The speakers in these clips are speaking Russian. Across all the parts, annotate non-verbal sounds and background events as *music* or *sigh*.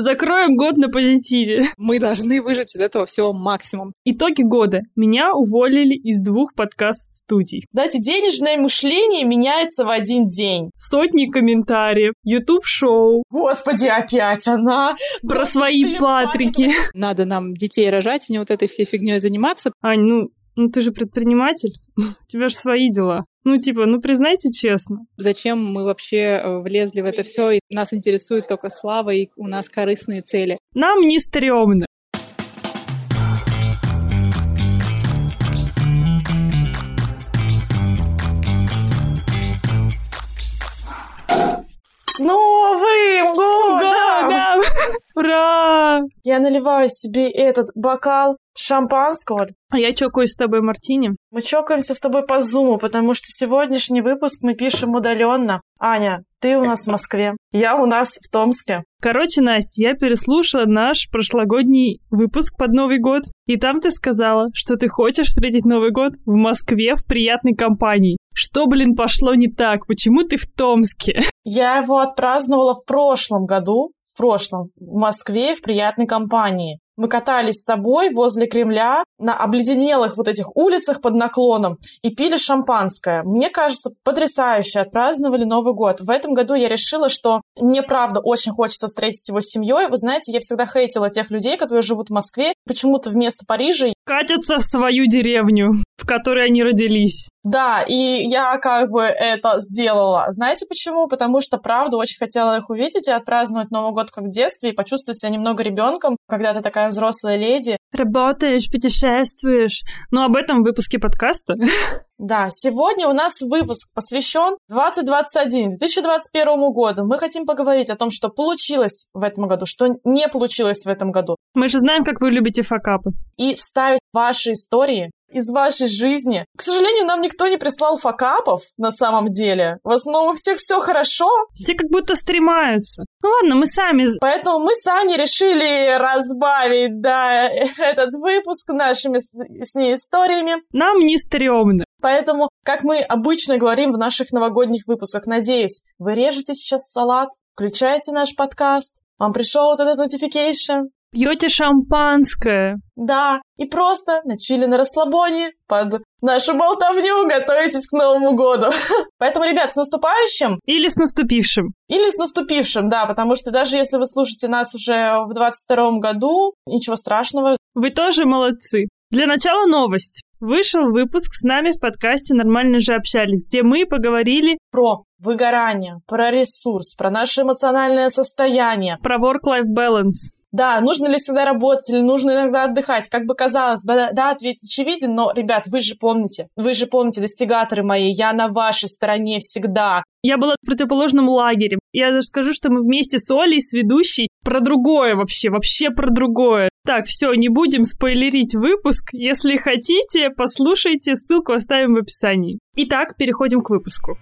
Закроем год на позитиве. Мы должны выжать из этого всего максимум. Итоги года. Меня уволили из двух подкаст-студий. Знаете, денежное мышление меняется в один день. Сотни комментариев, YouTube-шоу. Господи, опять она. Про свои патрики. Надо нам детей рожать, а не вот этой всей фигней заниматься. Ань, ну, ну ты же предприниматель. *laughs* У тебя же свои дела. Ну, типа, ну признайте честно. Зачем мы вообще э, влезли в это все, и нас интересует только слава, и у нас корыстные цели. Нам не стрёмно. С Новым годом! *laughs* Ура! Я наливаю себе этот бокал шампанского. А я чокаюсь с тобой, Мартини. Мы чокаемся с тобой по зуму, потому что сегодняшний выпуск мы пишем удаленно. Аня, ты у нас в Москве, я у нас в Томске. Короче, Настя, я переслушала наш прошлогодний выпуск под Новый год, и там ты сказала, что ты хочешь встретить Новый год в Москве в приятной компании. Что, блин, пошло не так? Почему ты в Томске? *laughs* Я его отпраздновала в прошлом году, в прошлом, в Москве в приятной компании. Мы катались с тобой возле Кремля на обледенелых вот этих улицах под наклоном и пили шампанское. Мне кажется, потрясающе отпраздновали Новый год. В этом году я решила, что мне правда очень хочется встретить его с семьей. Вы знаете, я всегда хейтила тех людей, которые живут в Москве, почему-то вместо Парижа. Катятся в свою деревню, в которой они родились. Да, и я как бы это сделала. Знаете почему? Потому что, правда, очень хотела их увидеть и отпраздновать Новый год как в детстве и почувствовать себя немного ребенком, когда ты такая взрослая леди. Работаешь, путешествуешь. Но об этом в выпуске подкаста. *laughs* Да, сегодня у нас выпуск посвящен 2021, 2021 году. Мы хотим поговорить о том, что получилось в этом году, что не получилось в этом году. Мы же знаем, как вы любите факапы. И вставить ваши истории из вашей жизни. К сожалению, нам никто не прислал факапов на самом деле. В основном у всех все хорошо. Все как будто стремаются. Ну ладно, мы сами... Поэтому мы с Аней решили разбавить, да, *laughs* этот выпуск нашими с, с ней историями. Нам не стрёмно. Поэтому, как мы обычно говорим в наших новогодних выпусках, надеюсь, вы режете сейчас салат, включаете наш подкаст, вам пришел вот этот notification, Пьете шампанское. Да, и просто на чили на расслабоне под нашу болтовню готовитесь к Новому году. *laughs* Поэтому, ребят, с наступающим. Или с наступившим. Или с наступившим, да, потому что даже если вы слушаете нас уже в 22 году, ничего страшного. Вы тоже молодцы. Для начала новость. Вышел выпуск с нами в подкасте «Нормально же общались», где мы поговорили про выгорание, про ресурс, про наше эмоциональное состояние, про work-life balance, да, нужно ли всегда работать или нужно иногда отдыхать? Как бы казалось бы, да, ответ очевиден, но, ребят, вы же помните, вы же помните, достигаторы мои, я на вашей стороне всегда. Я была в противоположном лагере. Я даже скажу, что мы вместе с Олей, с ведущей, про другое вообще, вообще про другое. Так, все, не будем спойлерить выпуск. Если хотите, послушайте, ссылку оставим в описании. Итак, переходим к выпуску.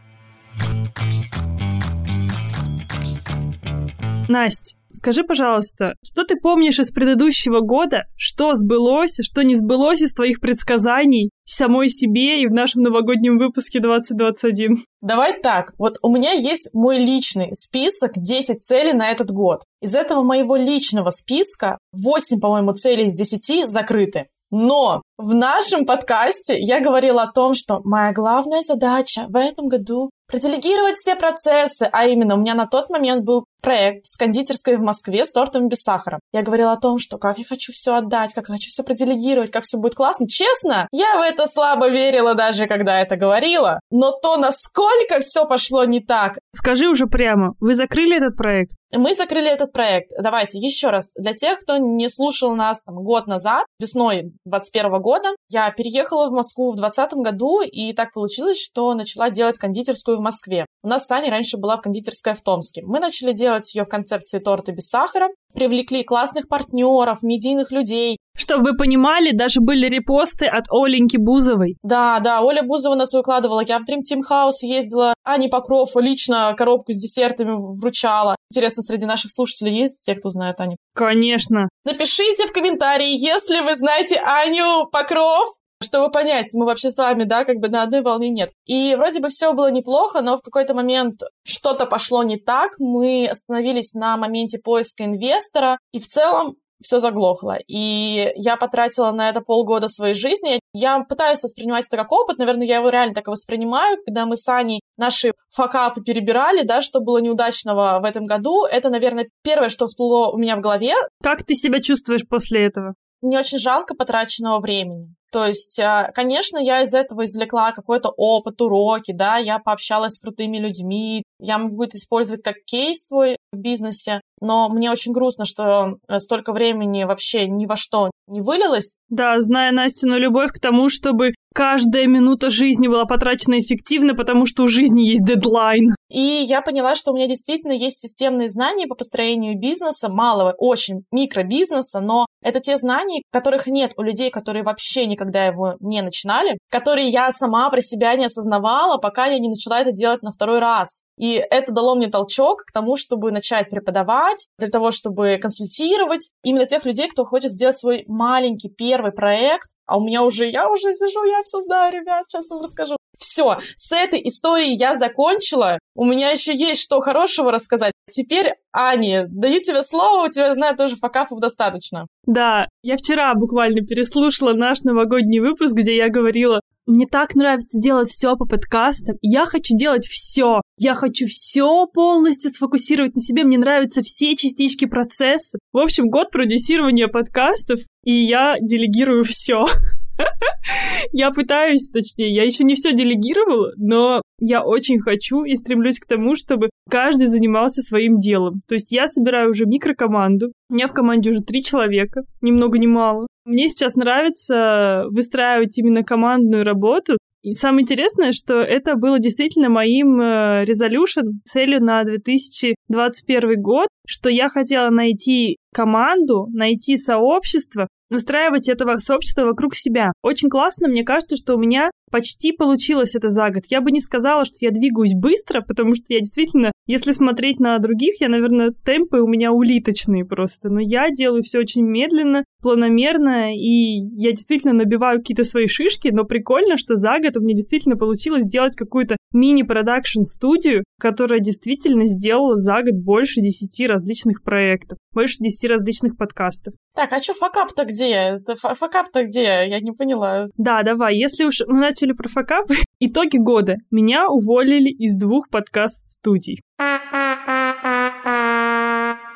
Настя, скажи, пожалуйста, что ты помнишь из предыдущего года? Что сбылось, что не сбылось из твоих предсказаний самой себе и в нашем новогоднем выпуске 2021? Давай так, вот у меня есть мой личный список 10 целей на этот год. Из этого моего личного списка 8, по-моему, целей из 10 закрыты. Но в нашем подкасте я говорила о том, что моя главная задача в этом году проделегировать все процессы, а именно у меня на тот момент был проект с кондитерской в Москве с тортом без сахара. Я говорила о том, что как я хочу все отдать, как я хочу все проделегировать, как все будет классно. Честно, я в это слабо верила даже, когда это говорила. Но то, насколько все пошло не так. Скажи уже прямо, вы закрыли этот проект? Мы закрыли этот проект. Давайте еще раз. Для тех, кто не слушал нас там, год назад, весной 21 года, я переехала в Москву в 2020 году, и так получилось, что начала делать кондитерскую в Москве. У нас с Аней раньше была в кондитерская в Томске. Мы начали делать ее в концепции торта без сахара, привлекли классных партнеров, медийных людей. Чтобы вы понимали, даже были репосты от Оленьки Бузовой. Да, да, Оля Бузова нас выкладывала. Я в Dream Team House ездила. Ани Покров лично коробку с десертами вручала. Интересно, среди наших слушателей есть те, кто знает Аню? Конечно. Напишите в комментарии, если вы знаете Аню Покров, чтобы понять, мы вообще с вами, да, как бы на одной волне нет. И вроде бы все было неплохо, но в какой-то момент что-то пошло не так, мы остановились на моменте поиска инвестора, и в целом все заглохло. И я потратила на это полгода своей жизни. Я пытаюсь воспринимать это как опыт, наверное, я его реально так и воспринимаю, когда мы с Аней наши факапы перебирали, да, что было неудачного в этом году. Это, наверное, первое, что всплыло у меня в голове. Как ты себя чувствуешь после этого? Мне очень жалко потраченного времени. То есть, а, конечно, я из этого извлекла какой-то опыт, уроки, да, я пообщалась с крутыми людьми, я могу это использовать как кейс свой в бизнесе, но мне очень грустно, что э, столько времени вообще ни во что не вылилось. Да, зная Настину любовь к тому, чтобы каждая минута жизни была потрачена эффективно, потому что у жизни есть дедлайн. И я поняла, что у меня действительно есть системные знания по построению бизнеса, малого, очень микробизнеса, но это те знания, которых нет у людей, которые вообще никогда его не начинали, которые я сама про себя не осознавала, пока я не начала это делать на второй раз. И это дало мне толчок к тому, чтобы начать преподавать, для того, чтобы консультировать именно тех людей, кто хочет сделать свой маленький первый проект. А у меня уже, я уже сижу, я все знаю, ребят, сейчас вам расскажу. Все, с этой историей я закончила. У меня еще есть что хорошего рассказать. Теперь, Ани, даю тебе слово, у тебя, знаю, тоже факапов достаточно. Да, я вчера буквально переслушала наш новогодний выпуск, где я говорила, мне так нравится делать все по подкастам. Я хочу делать все. Я хочу все полностью сфокусировать на себе. Мне нравятся все частички процесса. В общем, год продюсирования подкастов, и я делегирую все. *laughs* Я пытаюсь, точнее, я еще не все делегировала, но я очень хочу и стремлюсь к тому, чтобы каждый занимался своим делом. То есть я собираю уже микрокоманду. У меня в команде уже три человека, ни много ни мало. Мне сейчас нравится выстраивать именно командную работу. И самое интересное, что это было действительно моим резолюшн, целью на 2021 год, что я хотела найти команду, найти сообщество, выстраивать этого сообщества вокруг себя. Очень классно, мне кажется, что у меня почти получилось это за год. Я бы не сказала, что я двигаюсь быстро, потому что я действительно, если смотреть на других, я, наверное, темпы у меня улиточные просто. Но я делаю все очень медленно, планомерно, и я действительно набиваю какие-то свои шишки, но прикольно, что за год у меня действительно получилось сделать какую-то мини-продакшн студию, которая действительно сделала за год больше 10 различных проектов, больше 10 различных подкастов. Так, а что факап-то где? Это факап-то где? Я не поняла. Да, давай. Если уж мы начали про факапы, *laughs* итоги года. Меня уволили из двух подкаст-студий.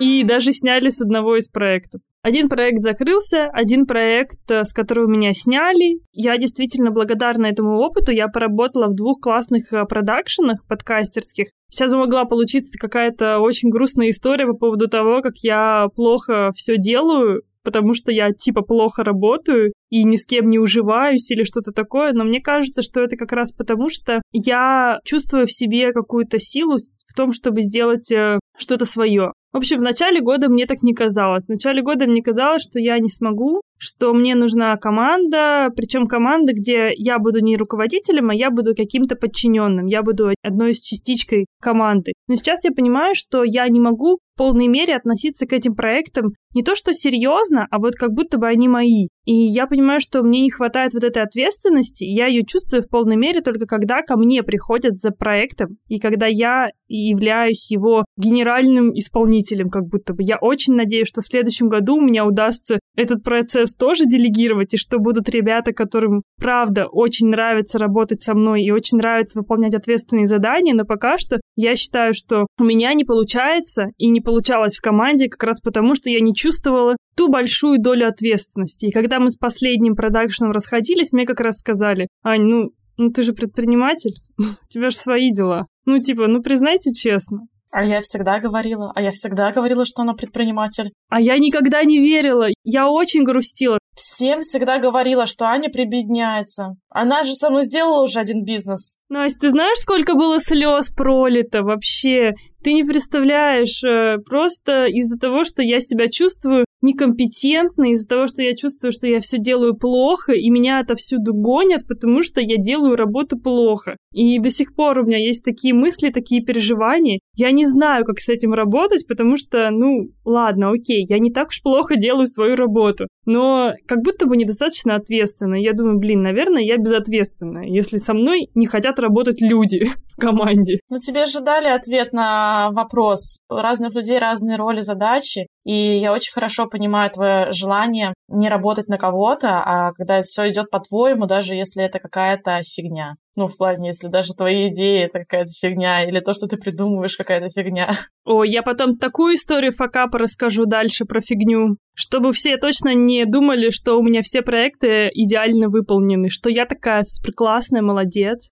И даже сняли с одного из проектов. Один проект закрылся, один проект, э, с которого меня сняли. Я действительно благодарна этому опыту. Я поработала в двух классных э, продакшенах подкастерских. Сейчас бы могла получиться какая-то очень грустная история по поводу того, как я плохо все делаю, потому что я типа плохо работаю и ни с кем не уживаюсь или что-то такое, но мне кажется, что это как раз потому, что я чувствую в себе какую-то силу в том, чтобы сделать э, что-то свое. В общем, в начале года мне так не казалось. В начале года мне казалось, что я не смогу, что мне нужна команда, причем команда, где я буду не руководителем, а я буду каким-то подчиненным, я буду одной из частичкой команды. Но сейчас я понимаю, что я не могу в полной мере относиться к этим проектам не то что серьезно, а вот как будто бы они мои. И я понимаю, что мне не хватает вот этой ответственности, я ее чувствую в полной мере только когда ко мне приходят за проектом, и когда я являюсь его генеральным исполнителем, как будто бы. Я очень надеюсь, что в следующем году у меня удастся этот процесс тоже делегировать, и что будут ребята, которым, правда, очень нравится работать со мной и очень нравится выполнять ответственные задания, но пока что я считаю, что у меня не получается и не получалось в команде как раз потому, что я не чувствовала ту большую долю ответственности. И когда мы с последним продакшеном расходились, мне как раз сказали, Ань, ну, ну ты же предприниматель, *laughs* у тебя же свои дела. Ну, типа, ну признайте честно. А я всегда говорила, а я всегда говорила, что она предприниматель. А я никогда не верила, я очень грустила. Всем всегда говорила, что Аня прибедняется. Она же со мной сделала уже один бизнес. Настя, ты знаешь, сколько было слез пролито вообще? Ты не представляешь, э, просто из-за того, что я себя чувствую некомпетентна из-за того, что я чувствую, что я все делаю плохо, и меня это всюду гонят, потому что я делаю работу плохо. И до сих пор у меня есть такие мысли, такие переживания. Я не знаю, как с этим работать, потому что, ну, ладно, окей, я не так уж плохо делаю свою работу, но как будто бы недостаточно ответственно. Я думаю, блин, наверное, я безответственная, если со мной не хотят работать люди *laughs* в команде. Ну, тебе же дали ответ на вопрос. У разных людей разные роли, задачи, и я очень хорошо понимаю твое желание не работать на кого-то, а когда все идет по-твоему, даже если это какая-то фигня. Ну, в плане, если даже твои идеи это какая-то фигня, или то, что ты придумываешь, какая-то фигня. О, я потом такую историю факапа расскажу дальше про фигню, чтобы все точно не думали, что у меня все проекты идеально выполнены, что я такая суперклассная, молодец.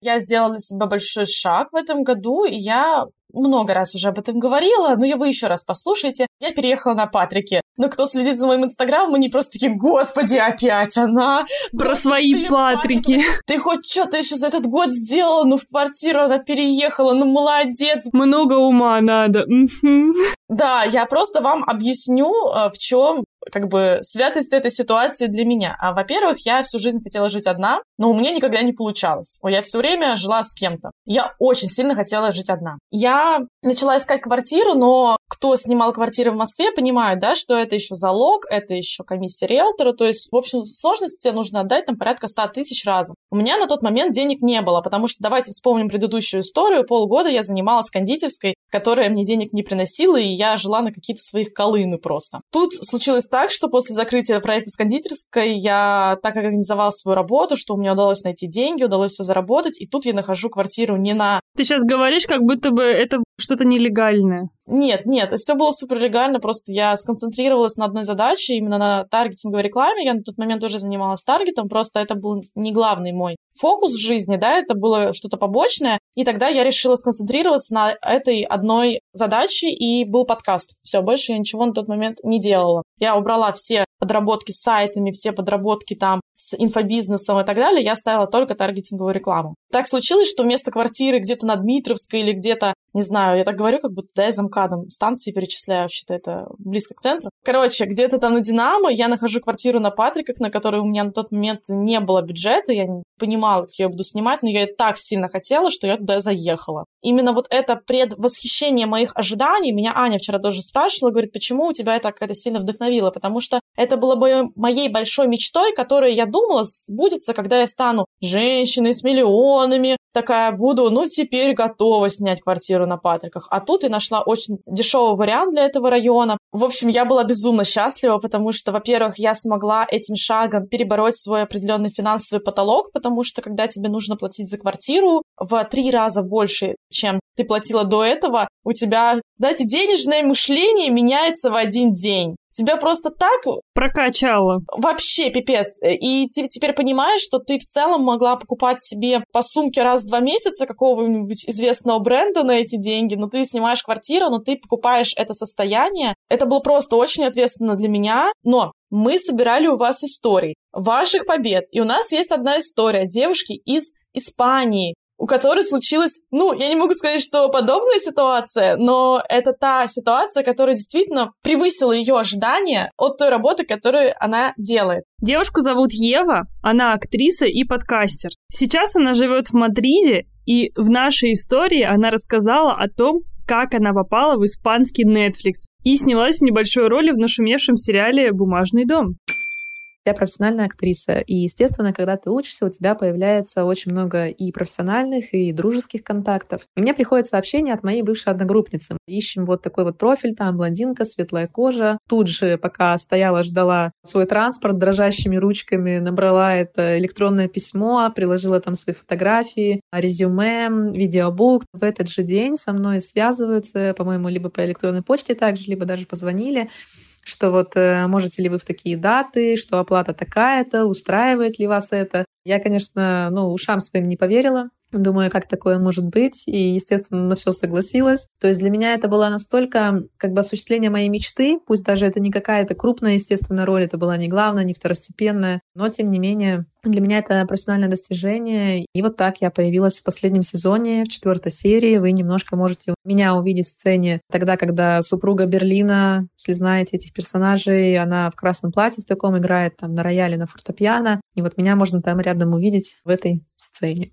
Я сделала для себя большой шаг в этом году, и я много раз уже об этом говорила, но я вы еще раз послушайте. Я переехала на Патрике. Но кто следит за моим инстаграмом, они просто такие, господи, опять она. Про свои Патрики. Ты хоть что-то еще за этот год сделала? Ну, в квартиру она переехала, ну, молодец. Много ума надо. Да, я просто вам объясню, э, в чем как бы святость этой ситуации для меня. А, во-первых, я всю жизнь хотела жить одна, но у меня никогда не получалось. Я все время жила с кем-то. Я очень сильно хотела жить одна. Я начала искать квартиру, но кто снимал квартиры в Москве, понимают, да, что это еще залог, это еще комиссия риэлтора, то есть в общем сложности тебе нужно отдать там порядка 100 тысяч разом. У меня на тот момент денег не было, потому что давайте вспомним предыдущую историю. Полгода я занималась кондитерской, которая мне денег не приносила, и я жила на какие-то своих колыны просто. Тут случилось так, что после закрытия проекта с кондитерской я так организовала свою работу, что у меня удалось найти деньги, удалось все заработать, и тут я нахожу квартиру не на... Ты сейчас говоришь, как будто бы это что-то нелегальное. Нет, нет, все было супер легально, просто я сконцентрировалась на одной задаче, именно на таргетинговой рекламе. Я на тот момент уже занималась таргетом, просто это был не главный мой фокус в жизни, да, это было что-то побочное. И тогда я решила сконцентрироваться на этой одной задаче, и был подкаст. Все, больше я ничего на тот момент не делала. Я убрала все подработки с сайтами, все подработки там с инфобизнесом и так далее, я ставила только таргетинговую рекламу. Так случилось, что вместо квартиры где-то на Дмитровской или где-то, не знаю, я так говорю, как будто, да, я замкадом станции перечисляю, вообще-то это близко к центру. Короче, где-то там на Динамо я нахожу квартиру на Патриках, на которой у меня на тот момент не было бюджета, я не понимала, как я буду снимать, но я так сильно хотела, что я туда заехала. Именно вот это предвосхищение моих ожиданий, меня Аня вчера тоже спрашивала, говорит, почему у тебя это как-то сильно вдохновило, потому что это было бы моей большой мечтой, которая, я думала, сбудется, когда я стану женщиной с миллионами, такая буду, ну, теперь готова снять квартиру на Патриках. А тут я нашла очень дешевый вариант для этого района. В общем, я была безумно счастлива, потому что, во-первых, я смогла этим шагом перебороть свой определенный финансовый потолок, потому что, когда тебе нужно платить за квартиру в три раза больше, чем ты платила до этого, у тебя, знаете, денежное мышление меняется в один день. Тебя просто так... Прокачало. Вообще пипец. И ты теперь понимаешь, что ты в целом могла покупать себе по сумке раз в два месяца какого-нибудь известного бренда на эти деньги, но ты снимаешь квартиру, но ты покупаешь это состояние. Это было просто очень ответственно для меня, но мы собирали у вас истории ваших побед. И у нас есть одна история девушки из Испании, у которой случилась, ну, я не могу сказать, что подобная ситуация, но это та ситуация, которая действительно превысила ее ожидания от той работы, которую она делает. Девушку зовут Ева, она актриса и подкастер. Сейчас она живет в Мадриде, и в нашей истории она рассказала о том, как она попала в испанский Netflix и снялась в небольшой роли в нашумевшем сериале «Бумажный дом» я профессиональная актриса. И, естественно, когда ты учишься, у тебя появляется очень много и профессиональных, и дружеских контактов. И мне приходит сообщение от моей бывшей одногруппницы. Ищем вот такой вот профиль, там блондинка, светлая кожа. Тут же, пока стояла, ждала свой транспорт, дрожащими ручками набрала это электронное письмо, приложила там свои фотографии, резюме, видеобук. В этот же день со мной связываются, по-моему, либо по электронной почте также, либо даже позвонили что вот э, можете ли вы в такие даты, что оплата такая-то, устраивает ли вас это. Я, конечно, ну, ушам своим не поверила. Думаю, как такое может быть, и, естественно, на все согласилась. То есть для меня это было настолько как бы осуществление моей мечты, пусть даже это не какая-то крупная, естественно, роль, это была не главная, не второстепенная, но, тем не менее, для меня это профессиональное достижение. И вот так я появилась в последнем сезоне, в четвертой серии. Вы немножко можете меня увидеть в сцене тогда, когда супруга Берлина, если знаете этих персонажей, она в красном платье в таком играет там на рояле, на фортепиано. И вот меня можно там рядом увидеть в этой сцене.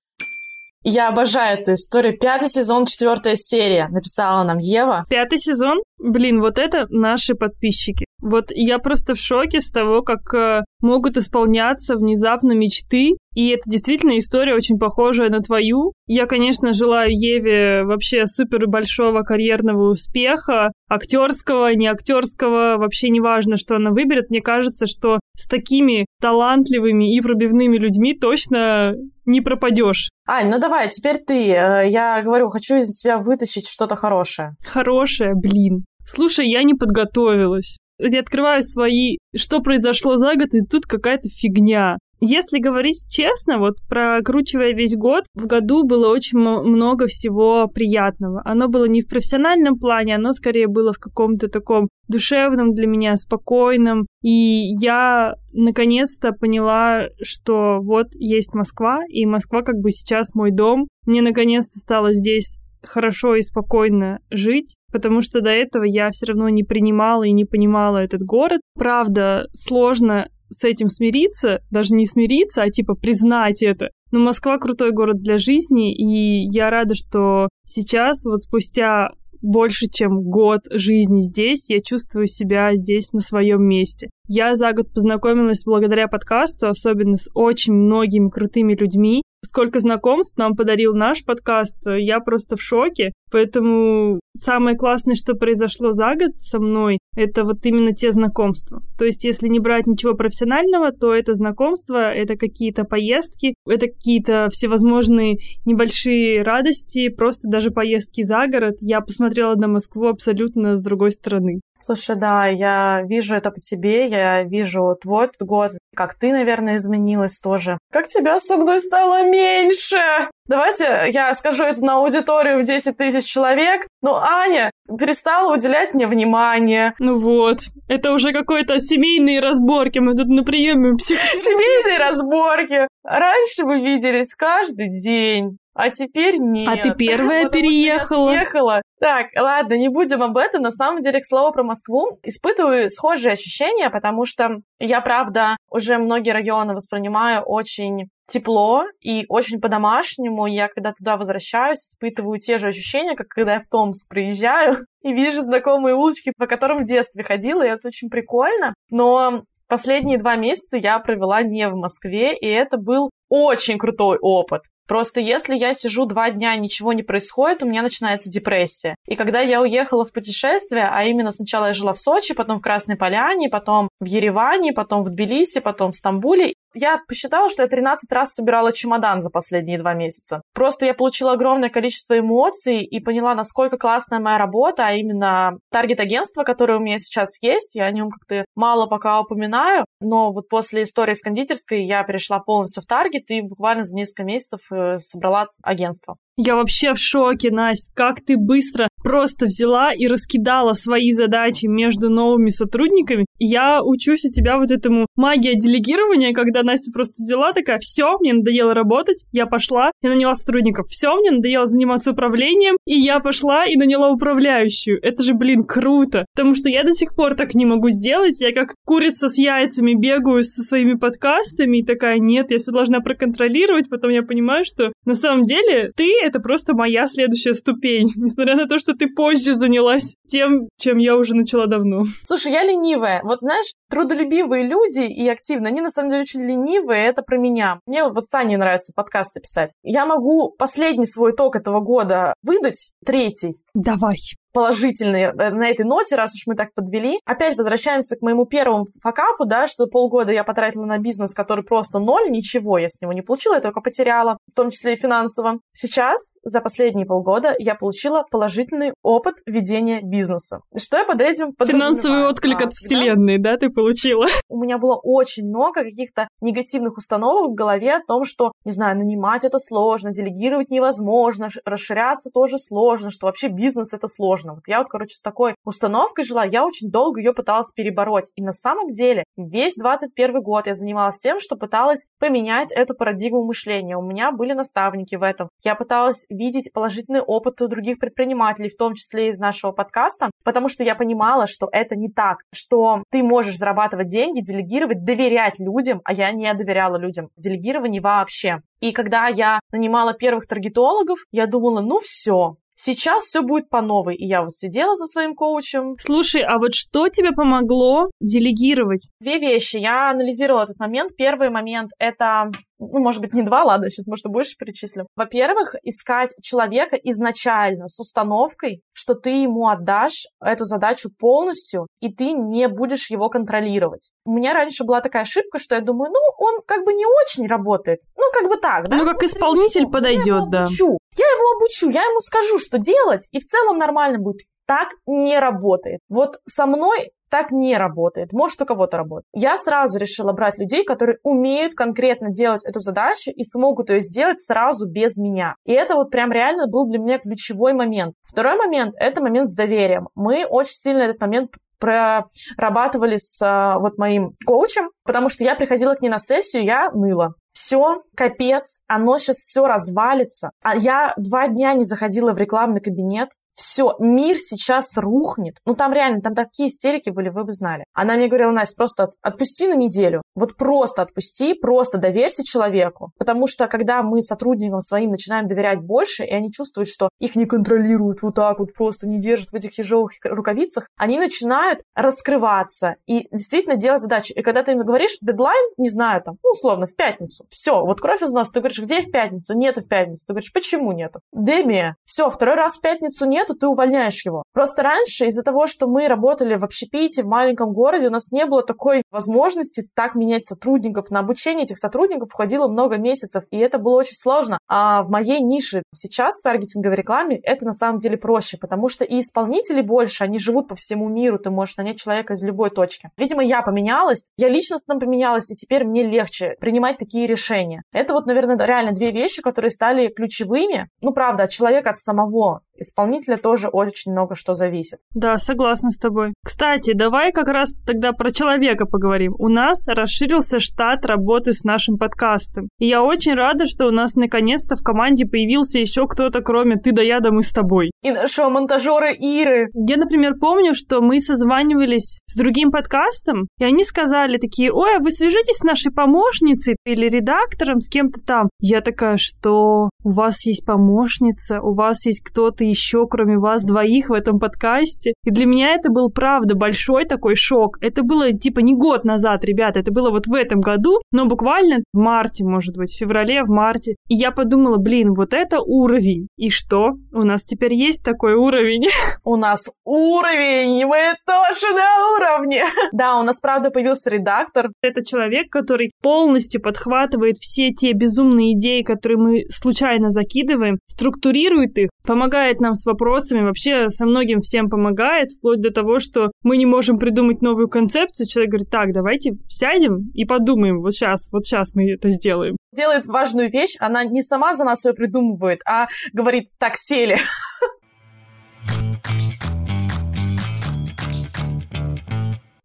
Я обожаю эту историю. Пятый сезон, четвертая серия. Написала нам Ева. Пятый сезон? Блин, вот это наши подписчики. Вот я просто в шоке с того, как э, могут исполняться внезапно мечты. И это действительно история очень похожая на твою. Я, конечно, желаю Еве вообще супер большого карьерного успеха, актерского, не актерского, вообще не важно, что она выберет. Мне кажется, что с такими талантливыми и пробивными людьми точно не пропадешь. Ань, ну давай, теперь ты. Э, я говорю, хочу из тебя вытащить что-то хорошее. Хорошее, блин. Слушай, я не подготовилась. Я открываю свои, что произошло за год, и тут какая-то фигня. Если говорить честно, вот прокручивая весь год, в году было очень много всего приятного. Оно было не в профессиональном плане, оно скорее было в каком-то таком душевном для меня, спокойном. И я наконец-то поняла, что вот есть Москва, и Москва как бы сейчас мой дом. Мне наконец-то стало здесь хорошо и спокойно жить, потому что до этого я все равно не принимала и не понимала этот город. Правда, сложно с этим смириться, даже не смириться, а типа признать это. Но Москва крутой город для жизни, и я рада, что сейчас, вот спустя больше, чем год жизни здесь, я чувствую себя здесь на своем месте. Я за год познакомилась благодаря подкасту, особенно с очень многими крутыми людьми. Сколько знакомств нам подарил наш подкаст, я просто в шоке. Поэтому самое классное, что произошло за год со мной, это вот именно те знакомства. То есть, если не брать ничего профессионального, то это знакомства, это какие-то поездки, это какие-то всевозможные небольшие радости, просто даже поездки за город. Я посмотрела на Москву абсолютно с другой стороны. Слушай, да, я вижу это по тебе, я вижу твой этот год, как ты, наверное, изменилась тоже. Как тебя со мной стало меньше! Давайте я скажу это на аудиторию в 10 тысяч человек. Но Аня перестала уделять мне внимание. Ну вот, это уже какой-то семейные разборки. Мы тут на приеме псих... Семейные разборки. Раньше мы виделись каждый день. А теперь нет. А ты первая переехала. Съехала. Так, ладно, не будем об этом. На самом деле, к слову про Москву, испытываю схожие ощущения, потому что я, правда, уже многие районы воспринимаю очень тепло и очень по-домашнему. Я, когда туда возвращаюсь, испытываю те же ощущения, как когда я в Томск приезжаю *laughs* и вижу знакомые улочки, по которым в детстве ходила, и это очень прикольно. Но последние два месяца я провела не в Москве, и это был очень крутой опыт. Просто если я сижу два дня, ничего не происходит, у меня начинается депрессия. И когда я уехала в путешествие, а именно сначала я жила в Сочи, потом в Красной Поляне, потом в Ереване, потом в Тбилиси, потом в Стамбуле, я посчитала, что я 13 раз собирала чемодан за последние два месяца. Просто я получила огромное количество эмоций и поняла, насколько классная моя работа, а именно таргет-агентство, которое у меня сейчас есть. Я о нем как-то мало пока упоминаю, но вот после истории с кондитерской я перешла полностью в таргет и буквально за несколько месяцев э, собрала агентство. Я вообще в шоке, Настя, как ты быстро просто взяла и раскидала свои задачи между новыми сотрудниками. Я учусь у тебя вот этому магия делегирования, когда Настя просто взяла такая, все, мне надоело работать, я пошла и наняла сотрудников. Все, мне надоело заниматься управлением, и я пошла и наняла управляющую. Это же, блин, круто. Потому что я до сих пор так не могу сделать. Я как курица с яйцами бегаю со своими подкастами и такая, нет, я все должна проконтролировать. Потом я понимаю, что на самом деле ты — это просто моя следующая ступень. *laughs* Несмотря на то, что ты позже занялась тем, чем я уже начала давно. Слушай, я ленивая. Вот знаешь, трудолюбивые люди и активные, они на самом деле очень ленивые, это про меня. Мне вот Сане нравится подкасты писать. Я могу последний свой ток этого года выдать, третий. Давай. Положительной, э, на этой ноте, раз уж мы так подвели. Опять возвращаемся к моему первому факапу, да, что полгода я потратила на бизнес, который просто ноль, ничего я с него не получила, я только потеряла, в том числе и финансово. Сейчас, за последние полгода, я получила положительный опыт ведения бизнеса. Что я под этим Финансовый отклик а, от вселенной, да? да, ты получила? *laughs* У меня было очень много каких-то негативных установок в голове о том, что, не знаю, нанимать это сложно, делегировать невозможно, расширяться тоже сложно, что вообще бизнес это сложно. Вот я вот, короче, с такой установкой жила, я очень долго ее пыталась перебороть. И на самом деле весь 21 год я занималась тем, что пыталась поменять эту парадигму мышления. У меня были наставники в этом. Я пыталась видеть положительный опыт у других предпринимателей, в том числе из нашего подкаста, потому что я понимала, что это не так, что ты можешь зарабатывать деньги, делегировать, доверять людям, а я не доверяла людям. Делегирование вообще. И когда я нанимала первых таргетологов, я думала, ну все, Сейчас все будет по новой. И я вот сидела за своим коучем. Слушай, а вот что тебе помогло делегировать? Две вещи. Я анализировала этот момент. Первый момент — это ну, может быть, не два, ладно, сейчас, может, больше перечислим. Во-первых, искать человека изначально с установкой, что ты ему отдашь эту задачу полностью, и ты не будешь его контролировать. У меня раньше была такая ошибка, что я думаю, ну, он как бы не очень работает. Ну, как бы так, да? Ну, как исполнитель подойдет, я его да. Обучу. Я его обучу, я ему скажу, что делать, и в целом нормально будет. Так не работает. Вот со мной так не работает. Может, у кого-то работает. Я сразу решила брать людей, которые умеют конкретно делать эту задачу и смогут ее сделать сразу без меня. И это вот прям реально был для меня ключевой момент. Второй момент — это момент с доверием. Мы очень сильно этот момент прорабатывали с а, вот моим коучем, потому что я приходила к ней на сессию, я ныла все, капец, оно сейчас все развалится. А я два дня не заходила в рекламный кабинет, все, мир сейчас рухнет. Ну, там реально, там такие истерики были, вы бы знали. Она мне говорила, Настя, просто от, отпусти на неделю. Вот просто отпусти, просто доверься человеку. Потому что, когда мы сотрудникам своим начинаем доверять больше, и они чувствуют, что их не контролируют вот так вот, просто не держат в этих ежовых рукавицах, они начинают раскрываться и действительно делать задачу. И когда ты им говоришь, дедлайн, не знаю, там, ну, условно, в пятницу, все, вот кровь из носа, ты говоришь, где в пятницу? Нету в пятницу. Ты говоришь, почему нету? Деме. Все, второй раз в пятницу нету, ты увольняешь его. Просто раньше из-за того, что мы работали в общепите, в маленьком городе, у нас не было такой возможности так менять сотрудников. На обучение этих сотрудников входило много месяцев, и это было очень сложно. А в моей нише сейчас в таргетинговой рекламе это на самом деле проще, потому что и исполнителей больше, они живут по всему миру, ты можешь нанять человека из любой точки. Видимо, я поменялась, я личностно поменялась, и теперь мне легче принимать такие решения. Это вот, наверное, реально две вещи, которые стали ключевыми. Ну, правда, от человека, от самого исполнителя тоже очень много что зависит. Да, согласна с тобой. Кстати, давай как раз тогда про человека поговорим. У нас расширился штат работы с нашим подкастом. И я очень рада, что у нас наконец-то в команде появился еще кто-то, кроме ты да я да мы с тобой. И нашего монтажера Иры. Я, например, помню, что мы созванивались с другим подкастом, и они сказали такие, ой, а вы свяжитесь с нашей помощницей или редактором, с кем-то там. Я такая, что у вас есть помощница, у вас есть кто-то еще, кроме вас двоих в этом подкасте. И для меня это был, правда, большой такой шок. Это было, типа, не год назад, ребята, это было вот в этом году, но буквально в марте, может быть, в феврале, в марте. И я подумала, блин, вот это уровень. И что? У нас теперь есть такой уровень. *laughs* У нас уровень, мы тоже на уровне. *laughs* Да, у нас, правда, появился редактор. Это человек, который полностью подхватывает все те безумные идеи, которые мы случайно закидываем, структурирует их, помогает помогает нам с вопросами, вообще со многим всем помогает, вплоть до того, что мы не можем придумать новую концепцию. Человек говорит, так, давайте сядем и подумаем, вот сейчас, вот сейчас мы это сделаем. Делает важную вещь, она не сама за нас ее придумывает, а говорит, так, сели.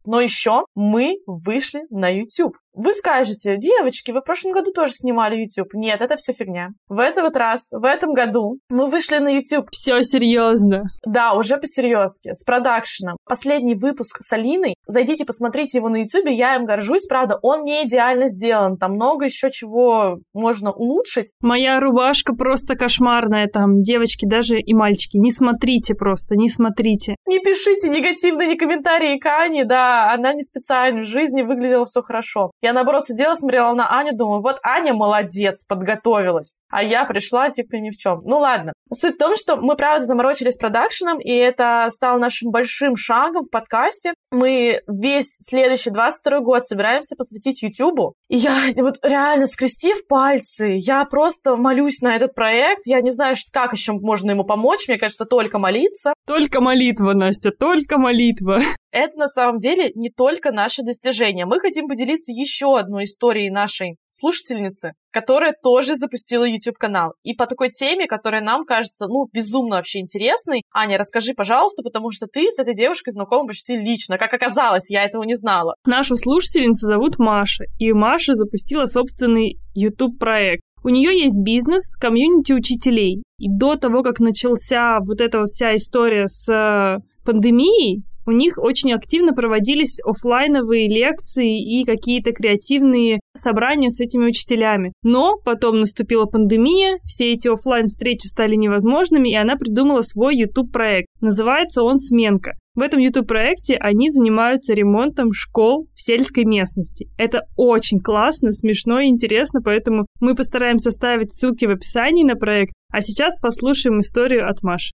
Но еще мы вышли на YouTube. Вы скажете, девочки, вы в прошлом году тоже снимали YouTube. Нет, это все фигня. В этот вот раз, в этом году мы вышли на YouTube. Все серьезно. Да, уже по-серьезки, с продакшеном. Последний выпуск с Алиной. Зайдите, посмотрите его на YouTube, я им горжусь. Правда, он не идеально сделан. Там много еще чего можно улучшить. Моя рубашка просто кошмарная там. Девочки, даже и мальчики, не смотрите просто, не смотрите. Не пишите негативные комментарии Кани, да, она не специально, в жизни выглядела все хорошо. Я Я, наоборот, сидела, смотрела на Аню, думаю, вот Аня молодец, подготовилась. А я пришла фиг ни в чем. Ну ладно. Суть в том, что мы, правда, заморочились продакшеном, и это стало нашим большим шагом в подкасте. Мы весь следующий 22 год собираемся посвятить Ютубу. И я вот реально скрестив пальцы, я просто молюсь на этот проект. Я не знаю, как еще можно ему помочь. Мне кажется, только молиться. Только молитва, Настя, только молитва. Это на самом деле не только наши достижения. Мы хотим поделиться еще одной историей нашей слушательницы, которая тоже запустила YouTube-канал. И по такой теме, которая нам кажется, ну, безумно вообще интересной. Аня, расскажи, пожалуйста, потому что ты с этой девушкой знакома почти лично. Как оказалось, я этого не знала. Нашу слушательницу зовут Маша, и Маша запустила собственный YouTube-проект. У нее есть бизнес, комьюнити учителей. И до того, как начался вот эта вот вся история с э, пандемией, у них очень активно проводились офлайновые лекции и какие-то креативные собрания с этими учителями. Но потом наступила пандемия, все эти офлайн встречи стали невозможными, и она придумала свой YouTube-проект. Называется он «Сменка». В этом YouTube-проекте они занимаются ремонтом школ в сельской местности. Это очень классно, смешно и интересно, поэтому мы постараемся ставить ссылки в описании на проект. А сейчас послушаем историю от Маши.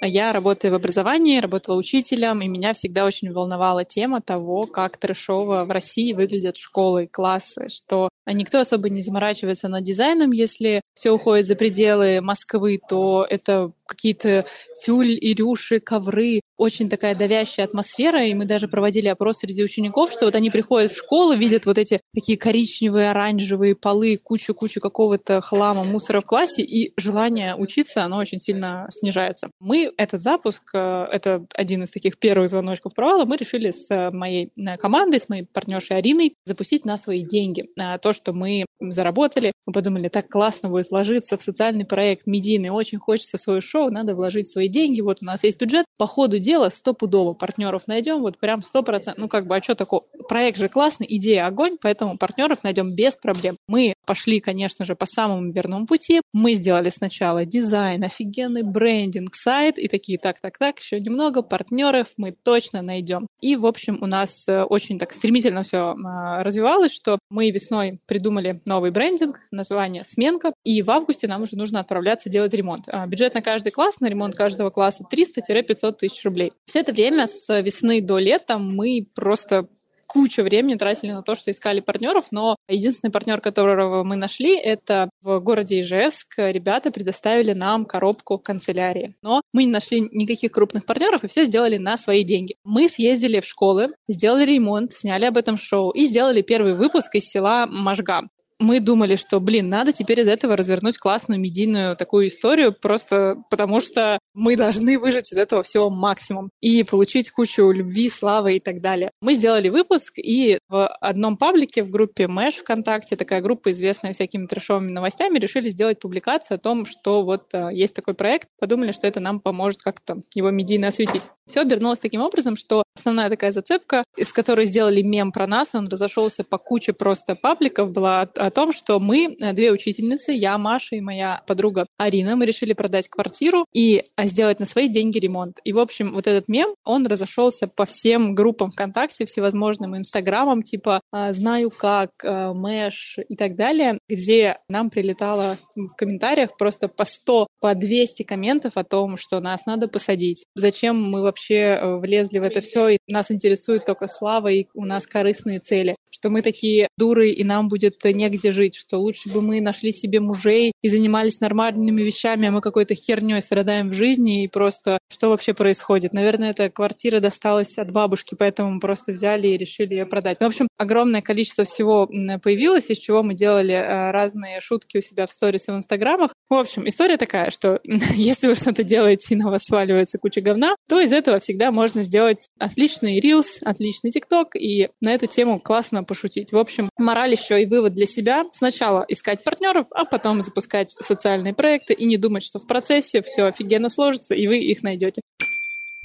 Я работаю в образовании, работала учителем, и меня всегда очень волновала тема того, как трэшово в России выглядят школы, классы, что никто особо не заморачивается над дизайном, если все уходит за пределы Москвы, то это какие-то тюль и рюши, ковры, очень такая давящая атмосфера, и мы даже проводили опрос среди учеников, что вот они приходят в школу, видят вот эти такие коричневые, оранжевые полы, кучу-кучу какого-то хлама, мусора в классе, и желание учиться, оно очень сильно снижается. Мы этот запуск, э, это один из таких первых звоночков провала, мы решили с моей э, командой, с моей партнершей Ариной запустить на свои деньги. Э, то, что мы заработали, мы подумали, так классно будет вложиться в социальный проект медийный, очень хочется свое шоу, надо вложить свои деньги, вот у нас есть бюджет, по ходу дела стопудово партнеров найдем, вот прям сто процентов, ну как бы, а что такое? Проект же классный, идея огонь, поэтому партнеров найдем без проблем. Мы пошли, конечно же, по самому верному пути. Мы сделали сначала дизайн, офигенный брендинг, сайт, и такие, так, так, так, еще немного партнеров мы точно найдем. И, в общем, у нас э, очень так стремительно все а, развивалось, что мы весной придумали новый брендинг, название «Сменка», и в августе нам уже нужно отправляться делать ремонт. А, бюджет на каждый класс, на ремонт каждого класса 300-500 тысяч рублей. Все это время с весны до лета мы просто кучу времени тратили на то, что искали партнеров, но единственный партнер, которого мы нашли, это в городе Ижевск. Ребята предоставили нам коробку канцелярии. Но мы не нашли никаких крупных партнеров и все сделали на свои деньги. Мы съездили в школы, сделали ремонт, сняли об этом шоу и сделали первый выпуск из села Можга мы думали, что, блин, надо теперь из этого развернуть классную медийную такую историю, просто потому что мы должны выжать из этого всего максимум и получить кучу любви, славы и так далее. Мы сделали выпуск, и в одном паблике в группе Мэш ВКонтакте, такая группа, известная всякими трешовыми новостями, решили сделать публикацию о том, что вот э, есть такой проект, подумали, что это нам поможет как-то его медийно осветить. Все обернулось таким образом, что основная такая зацепка, из которой сделали мем про нас, он разошелся по куче просто пабликов, была о том, что мы, э, две учительницы, я, Маша и моя подруга Арина, мы решили продать квартиру и сделать на свои деньги ремонт. И, в общем, вот этот мем, он разошелся по всем группам ВКонтакте, всевозможным инстаграмам, типа а, «Знаю как», а, «Мэш» и так далее, где нам прилетало в комментариях просто по 100, по 200 комментов о том, что нас надо посадить. Зачем мы вообще э, влезли в это все, и нас интересует только слава, и у нас корыстные цели что мы такие дуры, и нам будет негде жить, что лучше бы мы нашли себе мужей и занимались нормальными вещами, а мы какой-то херней страдаем в жизни, и просто что вообще происходит? Наверное, эта квартира досталась от бабушки, поэтому мы просто взяли и решили ее продать. Ну, в общем, огромное количество всего появилось, из чего мы делали э, разные шутки у себя в сторис и в инстаграмах. В общем, история такая, что *laughs* если вы что-то делаете и на вас сваливается куча говна, то из этого всегда можно сделать отличный рилс, отличный тикток, и на эту тему классно можно пошутить. В общем, мораль еще и вывод для себя. Сначала искать партнеров, а потом запускать социальные проекты и не думать, что в процессе все офигенно сложится, и вы их найдете.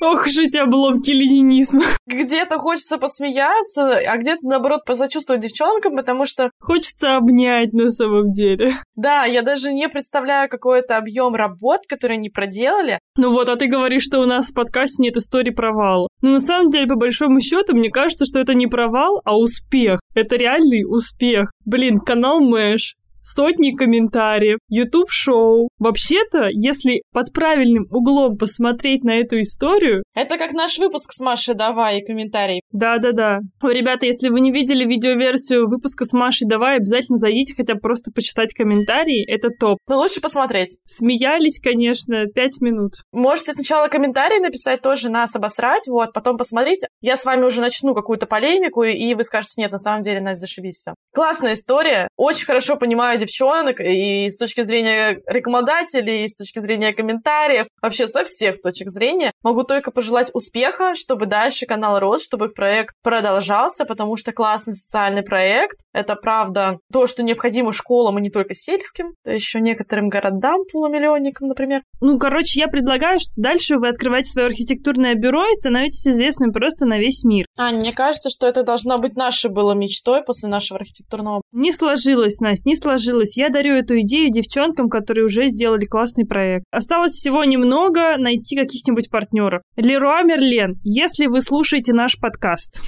Ох уж эти обломки ленинизма. Где-то хочется посмеяться, а где-то, наоборот, посочувствовать девчонкам, потому что... Хочется обнять на самом деле. Да, я даже не представляю какой-то объем работ, которые они проделали. Ну вот, а ты говоришь, что у нас в подкасте нет истории провала. Но на самом деле, по большому счету, мне кажется, что это не провал, а успех. Это реальный успех. Блин, канал Мэш, сотни комментариев, YouTube-шоу. Вообще-то, если под правильным углом посмотреть на эту историю... Это как наш выпуск с Машей Давай и комментарий. Да-да-да. Ребята, если вы не видели видеоверсию выпуска с Машей Давай, обязательно зайдите хотя бы просто почитать комментарии. Это топ. Но лучше посмотреть. Смеялись, конечно, пять минут. Можете сначала комментарий написать, тоже нас обосрать, вот, потом посмотреть. Я с вами уже начну какую-то полемику, и вы скажете, нет, на самом деле, Настя, зашибись все. Классная история. Очень хорошо понимаю понимаю девчонок и с точки зрения рекламодателей, и с точки зрения комментариев, вообще со всех точек зрения. Могу только пожелать успеха, чтобы дальше канал рос, чтобы проект продолжался, потому что классный социальный проект. Это правда то, что необходимо школам, и не только сельским, а еще некоторым городам, полумиллионникам, например. Ну, короче, я предлагаю, что дальше вы открываете свое архитектурное бюро и становитесь известным просто на весь мир. А, мне кажется, что это должно быть нашей было мечтой после нашего архитектурного... Не сложилось, Настя, не сложилось сложилось. Я дарю эту идею девчонкам, которые уже сделали классный проект. Осталось всего немного найти каких-нибудь партнеров. Леруа Мерлен, если вы слушаете наш подкаст.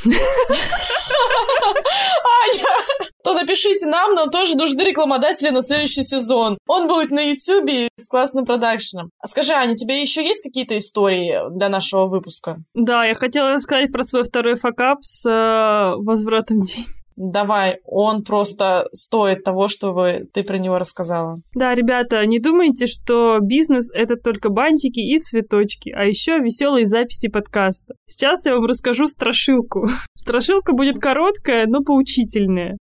Аня, то напишите нам, нам тоже нужны рекламодатели на следующий сезон. Он будет на Ютубе с классным продакшеном. Скажи, Аня, у тебя еще есть какие-то истории для нашего выпуска? Да, я хотела рассказать про свой второй факап с э, возвратом денег. Давай, он просто стоит того, чтобы ты про него рассказала. Да, ребята, не думайте, что бизнес — это только бантики и цветочки, а еще веселые записи подкаста. Сейчас я вам расскажу страшилку. *laughs* Страшилка будет короткая, но поучительная.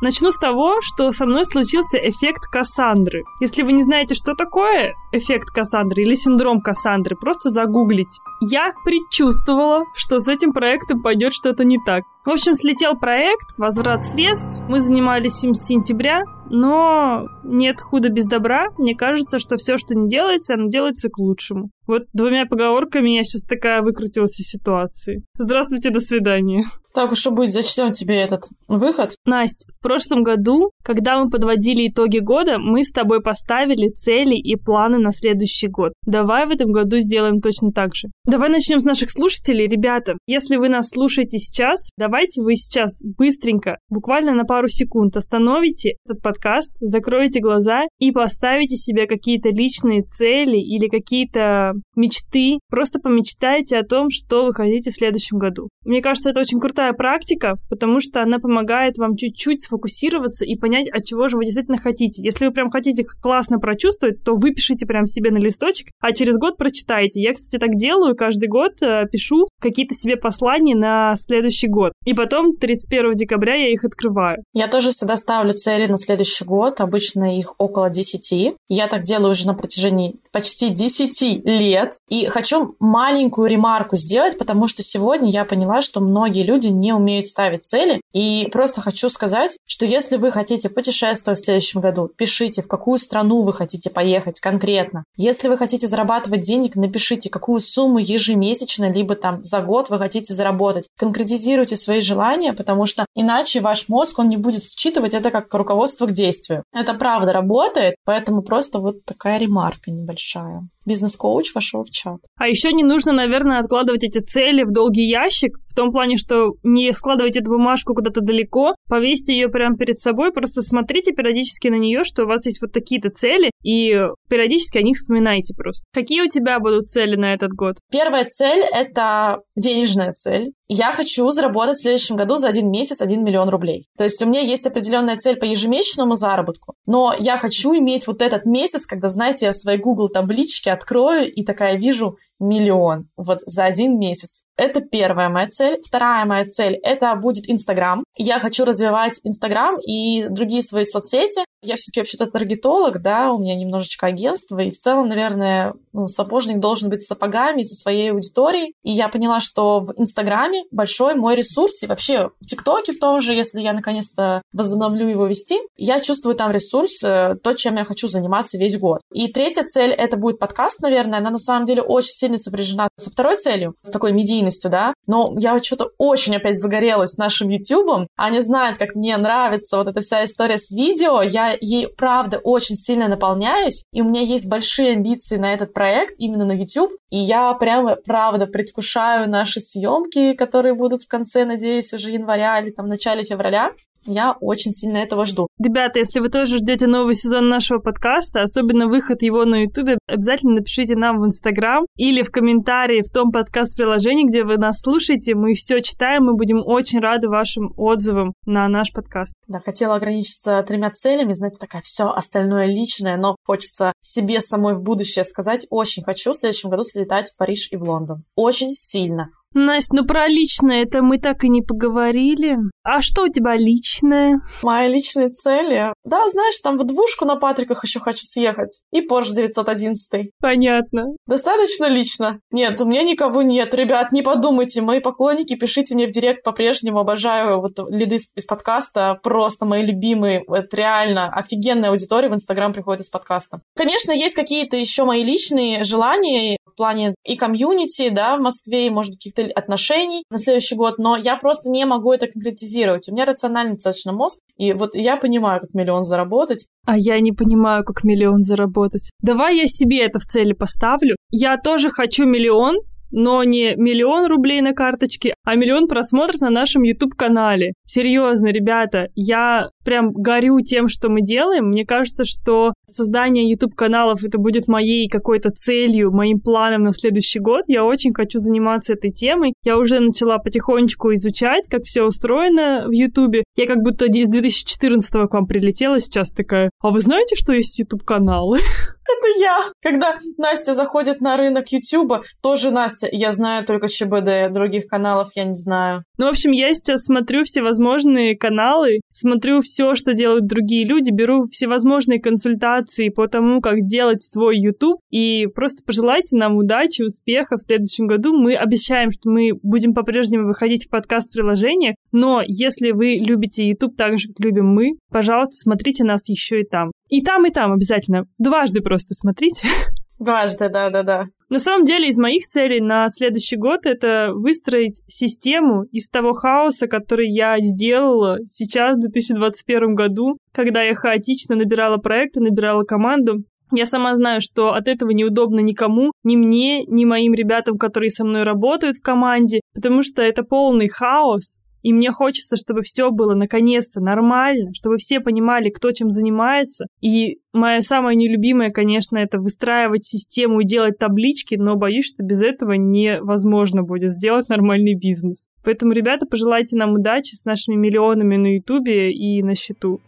Начну с того, что со мной случился эффект Кассандры. Если вы не знаете, что такое эффект Кассандры или синдром Кассандры, просто загуглите. Я предчувствовала, что с этим проектом пойдет что-то не так. В общем, слетел проект, возврат средств. Мы занимались им с сентября, но нет худа без добра. Мне кажется, что все, что не делается, оно делается к лучшему. Вот двумя поговорками я сейчас такая выкрутилась из ситуации. Здравствуйте, до свидания. Так уж и быть, зачтем тебе этот выход. Настя, в прошлом году, когда мы подводили итоги года, мы с тобой поставили цели и планы на следующий год. Давай в этом году сделаем точно так же. Давай начнем с наших слушателей. Ребята, если вы нас слушаете сейчас, давайте вы сейчас быстренько, буквально на пару секунд остановите этот подкаст, закроете глаза и поставите себе какие-то личные цели или какие-то мечты. Просто помечтайте о том, что вы хотите в следующем году. Мне кажется, это очень крутая практика, потому что она помогает вам чуть-чуть сфокусироваться и понять, от чего же вы действительно хотите. Если вы прям хотите классно прочувствовать, то выпишите прям себе на листочек, а через год прочитайте. Я, кстати, так делаю, каждый год э, пишу какие-то себе послания на следующий год. И потом 31 декабря я их открываю. Я тоже всегда ставлю цели на следующий год. Обычно их около 10. Я так делаю уже на протяжении почти 10 лет. И хочу маленькую ремарку сделать, потому что сегодня я поняла, что многие люди не умеют ставить цели. И просто хочу сказать, что если вы хотите путешествовать в следующем году, пишите, в какую страну вы хотите поехать конкретно. Если вы хотите зарабатывать денег, напишите, какую сумму ежемесячно, либо там за год вы хотите заработать. Конкретизируйте свои желания, потому что иначе ваш мозг, он не будет считывать это как руководство к действию. Это правда работает, поэтому просто вот такая ремарка небольшая бизнес-коуч вошел в чат. А еще не нужно, наверное, откладывать эти цели в долгий ящик, в том плане, что не складывайте эту бумажку куда-то далеко, повесьте ее прямо перед собой, просто смотрите периодически на нее, что у вас есть вот такие-то цели, и периодически о них вспоминайте просто. Какие у тебя будут цели на этот год? Первая цель — это денежная цель. Я хочу заработать в следующем году за один месяц 1 миллион рублей. То есть у меня есть определенная цель по ежемесячному заработку, но я хочу иметь вот этот месяц, когда, знаете, я свои Google таблички открою и такая вижу миллион вот за один месяц. Это первая моя цель. Вторая моя цель — это будет Инстаграм. Я хочу развивать Инстаграм и другие свои соцсети. Я все-таки вообще-то таргетолог, да, у меня немножечко агентство, и в целом, наверное, ну, сапожник должен быть с сапогами, со своей аудиторией. И я поняла, что в Инстаграме большой мой ресурс, и вообще в ТикТоке в том же, если я наконец-то возобновлю его вести, я чувствую там ресурс, э, то, чем я хочу заниматься весь год. И третья цель — это будет подкаст, наверное. Она на самом деле очень сильно сопряжена со второй целью, с такой медийностью, да. Но я что-то очень опять загорелась нашим YouTube. Они знают, как мне нравится вот эта вся история с видео. Я ей, правда, очень сильно наполняюсь. И у меня есть большие амбиции на этот проект именно на YouTube. И я прямо, правда, предвкушаю наши съемки, которые будут в конце, надеюсь, уже января или там начале февраля. Я очень сильно этого жду. Ребята, если вы тоже ждете новый сезон нашего подкаста, особенно выход его на Ютубе, обязательно напишите нам в Инстаграм или в комментарии в том подкаст-приложении, где вы нас слушаете. Мы все читаем, мы будем очень рады вашим отзывам на наш подкаст. Да, хотела ограничиться тремя целями, знаете, такая все остальное личное, но хочется себе самой в будущее сказать. Очень хочу в следующем году слетать в Париж и в Лондон. Очень сильно. Настя, ну про личное это мы так и не поговорили. А что у тебя личное? Мои личные цели? Да, знаешь, там в двушку на Патриках еще хочу съехать. И Porsche 911. Понятно. Достаточно лично? Нет, у меня никого нет. Ребят, не подумайте. Мои поклонники, пишите мне в директ по-прежнему. Обожаю вот лиды из подкаста. Просто мои любимые. Это реально офигенная аудитория в Инстаграм приходит из подкаста. Конечно, есть какие-то еще мои личные желания в плане и комьюнити, да, в Москве, и, может быть, каких-то отношений на следующий год, но я просто не могу это конкретизировать. У меня рациональный достаточно мозг, и вот я понимаю, как миллион заработать. А я не понимаю, как миллион заработать. Давай я себе это в цели поставлю. Я тоже хочу миллион, но не миллион рублей на карточке, а миллион просмотров на нашем YouTube-канале. Серьезно, ребята, я прям горю тем, что мы делаем. Мне кажется, что создание YouTube-каналов это будет моей какой-то целью, моим планом на следующий год. Я очень хочу заниматься этой темой. Я уже начала потихонечку изучать, как все устроено в YouTube. Я как будто из 2014 к вам прилетела сейчас такая, а вы знаете, что есть YouTube-каналы? *laughs* Это я. Когда Настя заходит на рынок Ютуба, тоже Настя. Я знаю только ЧБД, других каналов я не знаю. Ну, в общем, я сейчас смотрю всевозможные каналы, смотрю все, что делают другие люди, беру всевозможные консультации по тому, как сделать свой YouTube, и просто пожелайте нам удачи, успеха в следующем году. Мы обещаем, что мы будем по-прежнему выходить в подкаст-приложениях, но если вы любите YouTube так же, как любим мы, пожалуйста, смотрите нас еще и там. И там, и там обязательно. Дважды просто смотрите. *laughs* Дважды, да-да-да. На самом деле, из моих целей на следующий год это выстроить систему из того хаоса, который я сделала сейчас, в 2021 году, когда я хаотично набирала проекты, набирала команду. Я сама знаю, что от этого неудобно никому, ни мне, ни моим ребятам, которые со мной работают в команде, потому что это полный хаос, и мне хочется, чтобы все было наконец-то нормально, чтобы все понимали, кто чем занимается. И моя самая нелюбимая, конечно, это выстраивать систему и делать таблички, но боюсь, что без этого невозможно будет сделать нормальный бизнес. Поэтому, ребята, пожелайте нам удачи с нашими миллионами на Ютубе и на счету.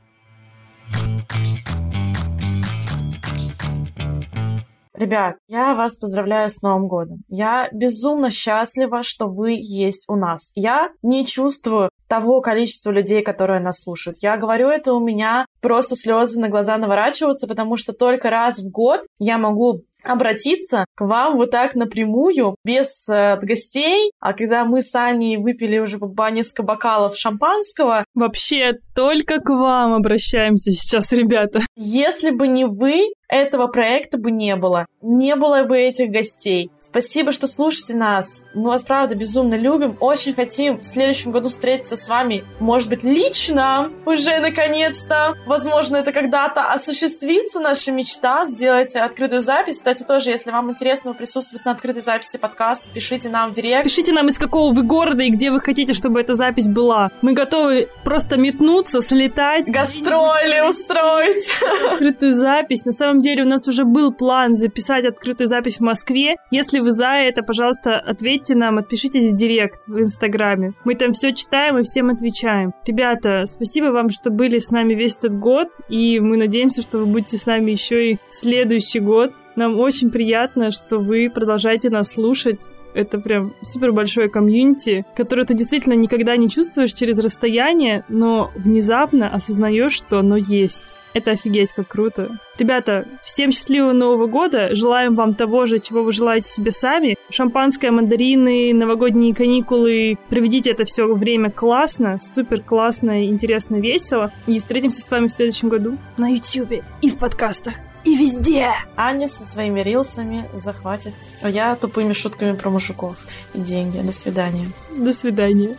Ребят, я вас поздравляю с Новым годом. Я безумно счастлива, что вы есть у нас. Я не чувствую того количества людей, которые нас слушают. Я говорю это, у меня просто слезы на глаза наворачиваются, потому что только раз в год я могу обратиться к вам вот так напрямую, без э, гостей. А когда мы с Аней выпили уже несколько бокалов шампанского... Вообще, только к вам обращаемся сейчас, ребята. Если бы не вы, этого проекта бы не было. Не было бы этих гостей. Спасибо, что слушаете нас. Мы вас, правда, безумно любим. Очень хотим в следующем году встретиться с вами. Может быть, лично уже наконец-то. Возможно, это когда-то осуществится наша мечта сделать открытую запись. Кстати, тоже, если вам интересно присутствовать на открытой записи подкаста, пишите нам в директ. Пишите нам, из какого вы города и где вы хотите, чтобы эта запись была. Мы готовы просто метнуться, слетать. Гастроли устроить. Открытую запись. На самом самом деле у нас уже был план записать открытую запись в Москве. Если вы за это, пожалуйста, ответьте нам, отпишитесь в директ в Инстаграме. Мы там все читаем и всем отвечаем. Ребята, спасибо вам, что были с нами весь этот год, и мы надеемся, что вы будете с нами еще и следующий год. Нам очень приятно, что вы продолжаете нас слушать. Это прям супер большое комьюнити, которое ты действительно никогда не чувствуешь через расстояние, но внезапно осознаешь, что оно есть. Это офигеть, как круто. Ребята, всем счастливого Нового года. Желаем вам того же, чего вы желаете себе сами. Шампанское, мандарины, новогодние каникулы. Проведите это все время классно, супер классно, интересно, весело. И встретимся с вами в следующем году на YouTube и в подкастах. И везде! Аня со своими рилсами захватит. А я тупыми шутками про мужиков и деньги. До свидания. До свидания.